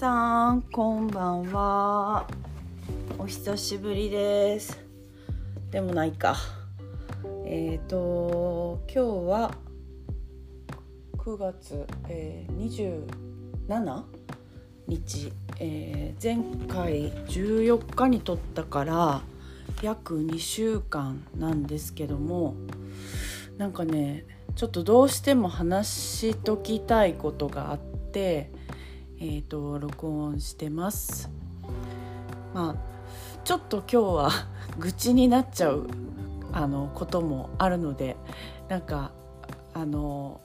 さんこんばんは。お久しぶりです。でもないか。えっ、ー、と今日は9月、えー、27日、えー、前回14日に撮ったから約2週間なんですけどもなんかねちょっとどうしても話しときたいことがあってえーと、録音してます。まあちょっと今日は 愚痴になっちゃうあのこともあるのでなんかあの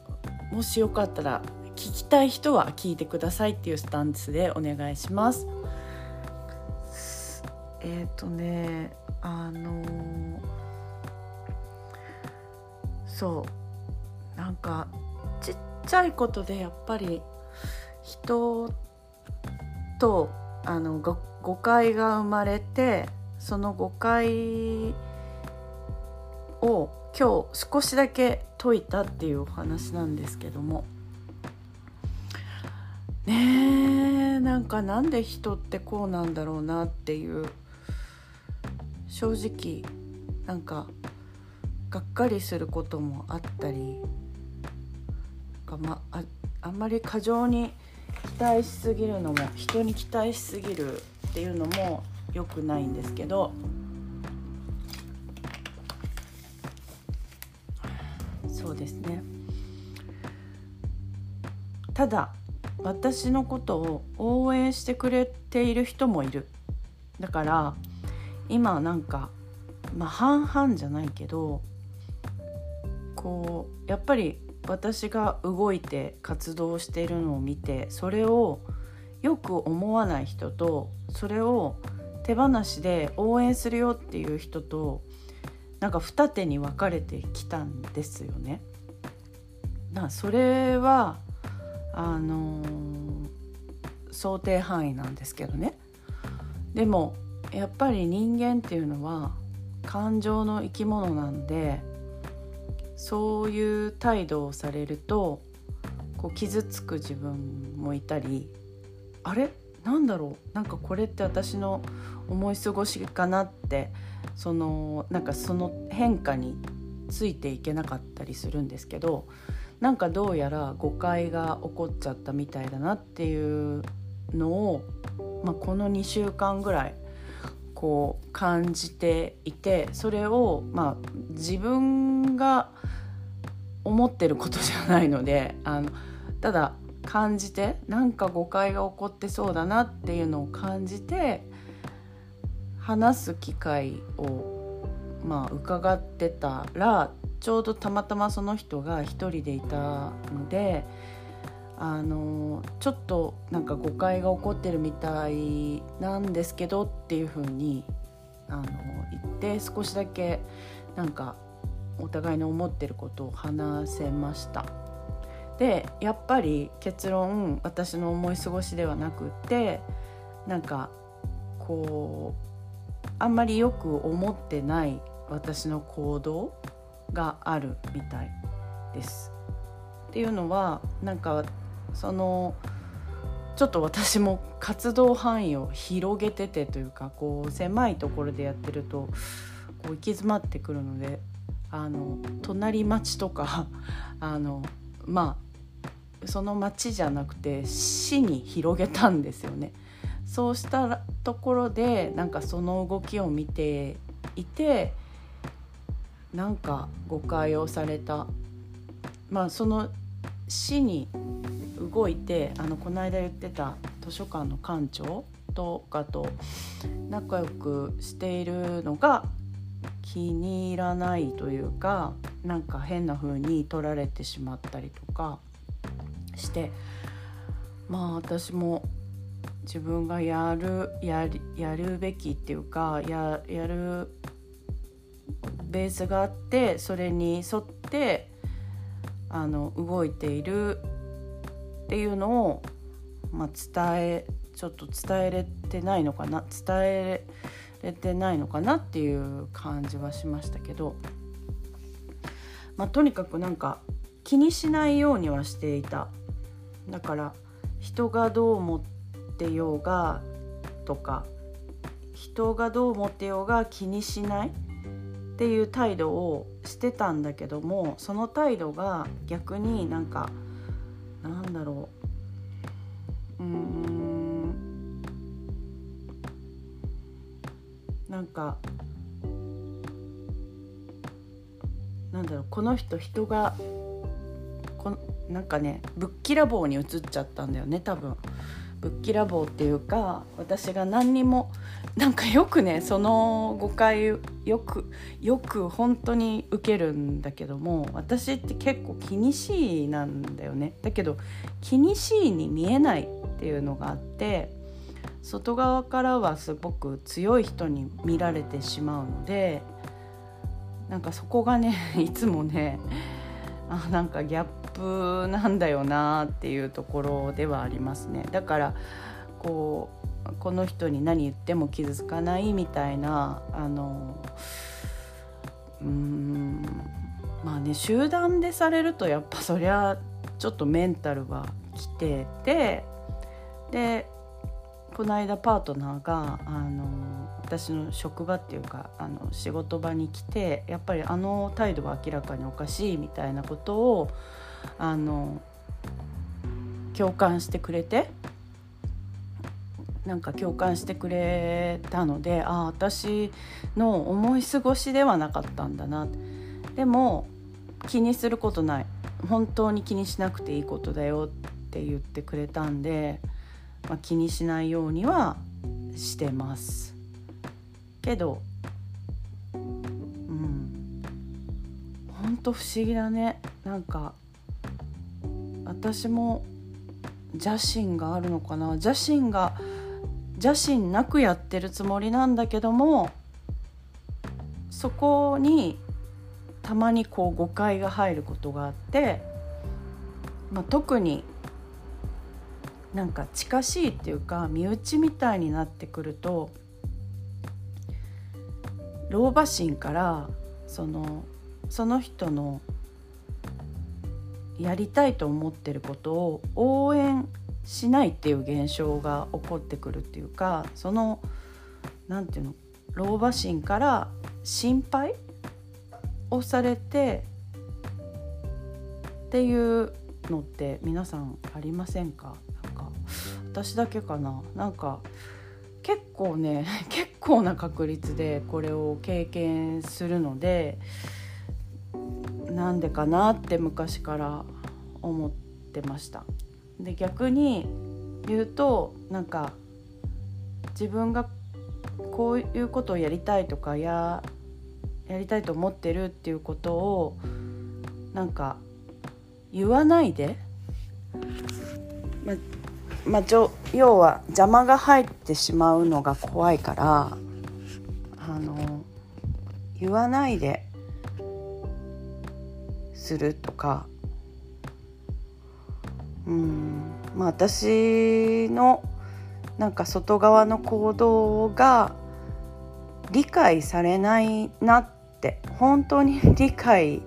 もしよかったら聞きたい人は聞いてくださいっていうスタンスでお願いします。えっ、ー、とねあのそうなんかちっちゃいことでやっぱり人とあの誤解が生まれてその誤解を今日少しだけ解いたっていうお話なんですけども。ねえなんかなんで人ってこうなんだろうなっていう正直なんかがっかりすることもあったりか、まあ、あんまり過剰に待しすぎるのも人に期待しすぎるっていうのも良くないんですけど。そうですね。ただ私のことを応援してくれている人もいる。だから今なんかまあ半々じゃないけどこうやっぱり私が動いて活動しているのを見てそれをよく思わない人とそれを手放しで応援するよっていう人となんか二手に分かれてきたんですよね。だそれはあのー、想定範囲なんですけどね。でもやっぱり人間っていうのは感情の生き物なんでそういう態度をされるとこう傷つく自分もいたりあれ？なんだろう？なんかこれって私の思い過ごしかなってそのなんかその変化についていけなかったりするんですけどなんかどうやら誤解が起こっちゃったみたいだなっていうのを、まあ、この2週間ぐらいこう感じていてそれをまあ自分が思ってることじゃないのであのただ感じてなんか誤解が起こってそうだなっていうのを感じて話す機会をまあ伺ってたらちょうどたまたまその人が一人でいたのであのちょっとなんか誤解が起こってるみたいなんですけどっていうふうにあの言って少しだけなんかお互いの思ってることを話せましたでやっぱり結論私の思い過ごしではなくってなんかこうあんまりよく思ってない私の行動があるみたいです。っていうのはなんかそのちょっと私も活動範囲を広げててというかこう狭いところでやってるとこう行き詰まってくるのであの隣町とか あのまあその町じゃなくて市に広げたんですよね。そうしたところでなんかその動きを見ていてなんか誤解をされたまあその市に動いてあのこの間言ってた図書館の館長とかと仲良くしているのが気に入らないというかなんか変な風に取られてしまったりとかしてまあ私も自分がやるやるべきっていうかややるベースがあってそれに沿ってあの動いているっていうのを、まあ、伝えちょっと伝えれてないのかな。伝えれてないのかなっていう感じはしましたけど、まあ、とにかくなんか気にしないようにはしていた。だから人がどう思ってようがとか人がどう思ってようが気にしないっていう態度をしてたんだけどもその態度が逆になんかなんだろう。うーん。なんかなんだろうこの人人がこなんかねぶっきらぼうに移っちゃったんだよね多分。ぶっきらぼうっていうか私が何にもなんかよくねその誤解よくよく本当に受けるんだけども私って結構気にしいなんだよねだけど気にしいに見えないっていうのがあって外側からはすごく強い人に見られてしまうのでなんかそこがね いつもねあなんかギャップなんだよなっていうところではありますね。だからこうこの人に何言っても傷つかないみたいなあのうんまあね集団でされるとやっぱそりゃちょっとメンタルはきててでこの間パートナーがあの私の職場っていうかあの仕事場に来てやっぱりあの態度は明らかにおかしいみたいなことをあの共感してくれてなんか共感してくれたのでああ私の思い過ごしではなかったんだな。でも気にすることない。本当に気にしなくていいことだよって言ってくれたんで、まあ、気にしないようにはしてます。けどうん。ほんと不思議だね。なんか私も邪心があるのかな。邪心が邪心なくやってるつもりなんだけどもそこにたまにこう誤解が入ることがあって、まあ、特になんか近しいっていうか身内みたいになってくると老婆心からそのその人のやりたいと思ってることを応援しないっていう現象が起こってくるっていうかその何て言うの老婆心から心配をされてっていうのって皆さんありませんか？私だけかななんか結構ね 結構な確率でこれを経験するのでなんでかなって昔から思ってました。で逆に言うとなんか自分がこういうことをやりたいとかややりたいと思ってるっていうことをなんか言わないで、ままあ、要は邪魔が入ってしまうのが怖いからあの言わないでするとか。うん。まあ私のなんか外側の行動が理解されないなって本当に理解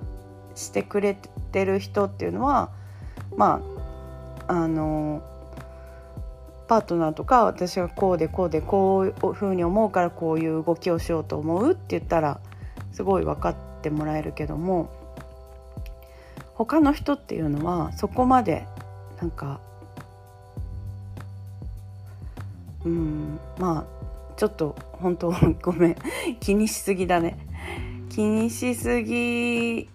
してくれてる人っていうのはまああのパートナーとか私がこうでこうでこういうふうに思うからこういう動きをしようと思うって言ったらすごい分かってもらえるけども他の人っていうのはそこまでなんかうんまあちょっと本当ごめん気にしすぎだね。気にしすぎ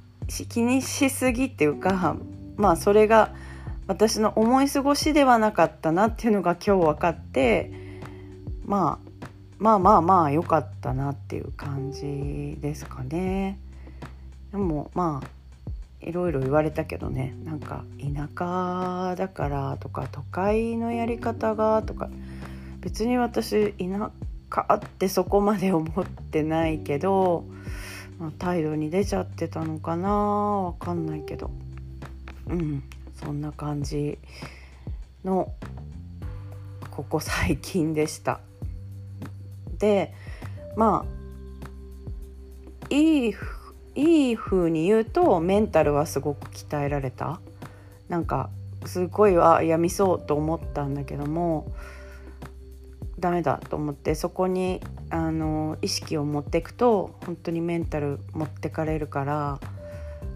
気にしすぎっていうかまあそれが私の思い過ごしではなかったなっていうのが今日分かって、まあ、まあまあまあ良かったなっていう感じですかね。でもまあいろいろ言われたけどね。なんか田舎だからとか都会のやり方がとか。別に私田舎ってそこまで思ってないけど、まあ、態度に出ちゃってたのかなわかんないけど。うん。そんな感じのここ最近でした。でまあいいいい風に言うとメンタルはすごく鍛えられたなんかすごいはやみそうと思ったんだけどもダメだと思ってそこにあの意識を持っていくと本当にメンタル持ってかれるから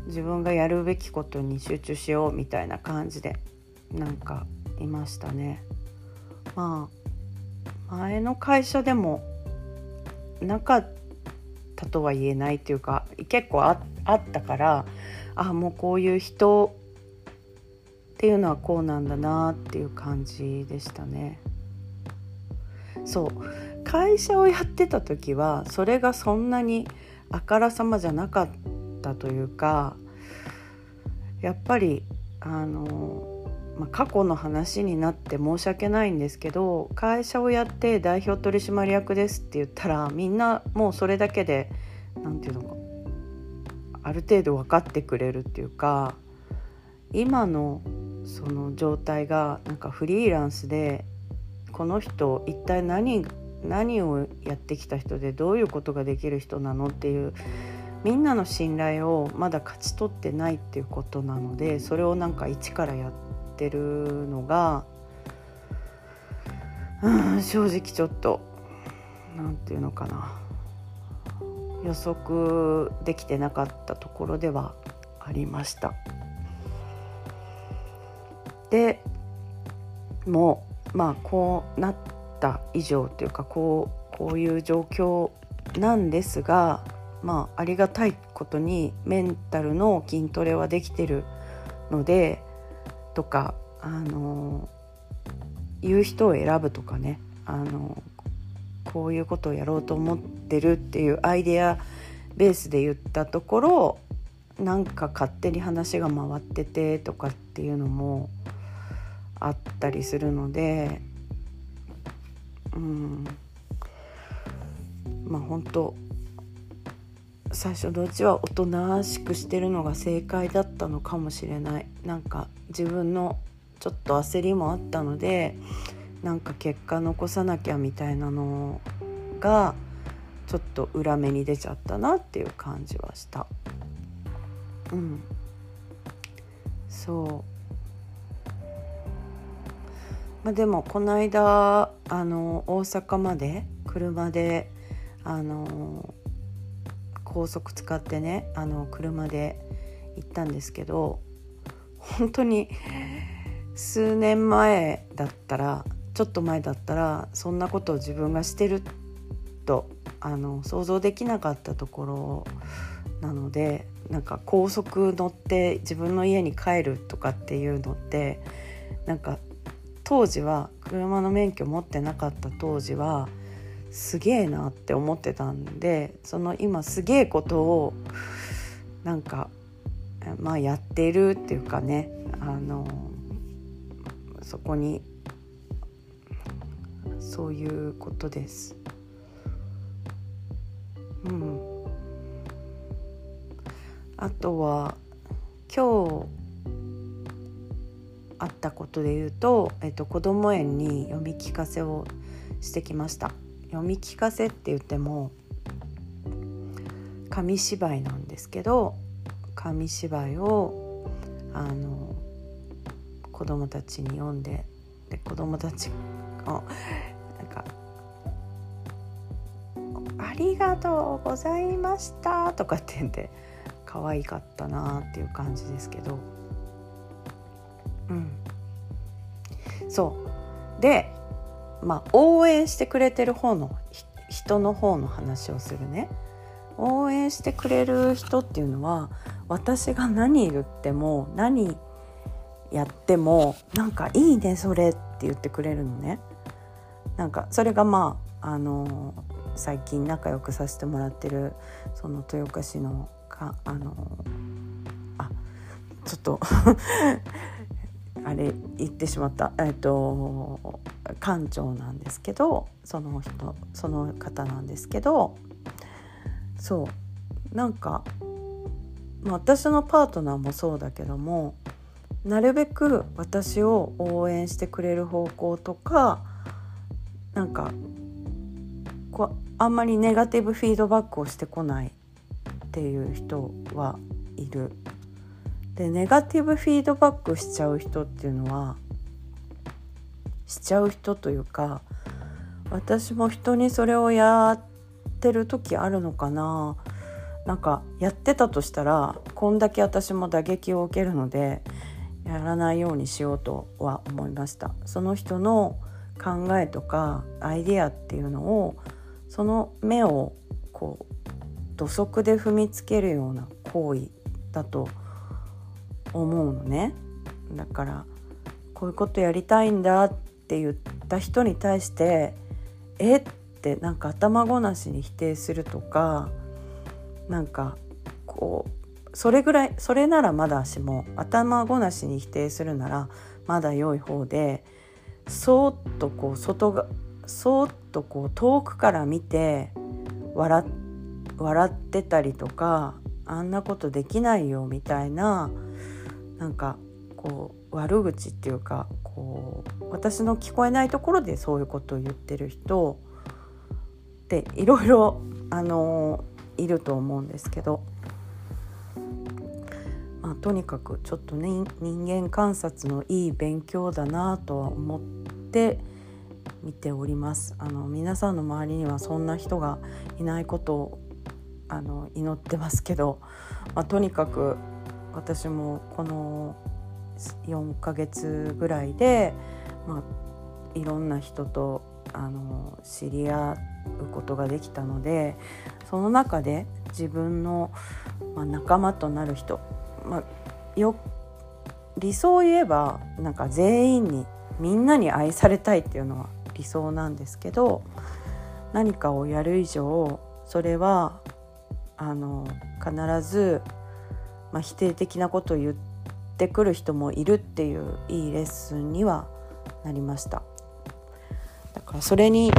自分がやるべきことに集中しようみたいな感じでなんかいましたね。まあ前の会社でもなかったとは言えないっていうか結構あったからあもうこういう人っていうのはこうなんだなっていう感じでしたね。そう会社をやってた時はそれがそんなにあからさまじゃなかったったというかやっぱりあの、まあ、過去の話になって申し訳ないんですけど会社をやって代表取締役ですって言ったらみんなもうそれだけで何て言うのかある程度分かってくれるっていうか今のその状態がなんかフリーランスでこの人一体何何をやってきた人でどういうことができる人なのっていうみんなの信頼をまだ勝ち取ってないっていうことなのでそれをなんか一からやってるのがうん正直ちょっと何て言うのかな予測できてなかったところではありました。でもうまあこうなった以上というかこうこういう状況なんですがまあありがたいことにメンタルの筋トレはできてるのでとかあの言う人を選ぶとかね。あのこういうことをやろうと思ってるっていうアイデアベースで言ったところなんか勝手に話が回っててとかっていうのもあったりするのでうん。まあ本当最初のうちはおとなしくしてるのが正解だったのかもしれない。なんか自分のちょっと焦りもあったのでなんか結果残さなきゃみたいなのがちょっと裏目に出ちゃったなっていう感じはした。うん。そう。まあでもこの間あの大阪まで車であの高速使ってねあの車で行ったんですけど本当に数年前だったらちょっと前だったらそんなことを自分がしてるとあの想像できなかったところなのでなんか高速乗って自分の家に帰るとかっていうのってなんか当時は車の免許持ってなかった当時はすげえなって思ってたんでその今すげえことをなんかまあやってるっていうかねあのそこにそういうことです。うん、あとは今日あったことで言うと、えっと、子ども園に読み聞かせをしてきました。読み聞かせって言っても紙芝居なんですけど紙芝居をあの子供たちに読んでで子供たちをなんか「ありがとうございました」とかって言って可愛かったなっていう感じですけど。うん。そう。でまあ、応援してくれてる方の人の方の話をするね。応援してくれる人っていうのは私が何言っても何やってもなんかいいねそれって言ってくれるのね。なんかそれがまああの最近仲良くさせてもらってるその豊岡市のかあのあちょっとあれ言ってしまったえっ、と館長なんですけどその人その方なんですけどそうなんか、ま、私のパートナーもそうだけどもなるべく私を応援してくれる方向とかなんかこうあんまりネガティブフィードバックをしてこないっていう人はいる。でネガティブフィードバックしちゃう人っていうのはしちゃう人というか私も人にそれをやってる時あるのかな。なんかやってたとしたらこんだけ私も打撃を受けるのでやらないようにしようとは思いました。その人の考えとかアイデアっていうのをその目をこう土足で踏みつけるような行為だと思います思うのねだからこういうことやりたいんだって言った人に対して「えっ?」てなんか頭ごなしに否定するとかなんかこうそれぐらいそれならまだしも頭ごなしに否定するならまだ良い方でそーっとこう外がそーっとこう遠くから見て笑ってたりとかあんなことできないよみたいななんかこう悪口っていうかこう私の聞こえないところでそういうことを言ってる人っていろいろあのいると思うんですけど、まあ、とにかくちょっとね人間観察のいい勉強だなとは思って見ております。あの皆さんの周りにはそんな人がいないことをあの祈ってますけど、まあ、とにかく私もこの4ヶ月ぐらいで、まあ、いろんな人とあの知り合うことができたのでその中で自分の、まあ、仲間となる人、まあ、よ理想を言えばなんか全員にみんなに愛されたいっていうのは理想なんですけど何かをやる以上それはあの必ず、まあ、否定的なことを言ってくる人もいるっていういいレッスンにはなりました。だからそれに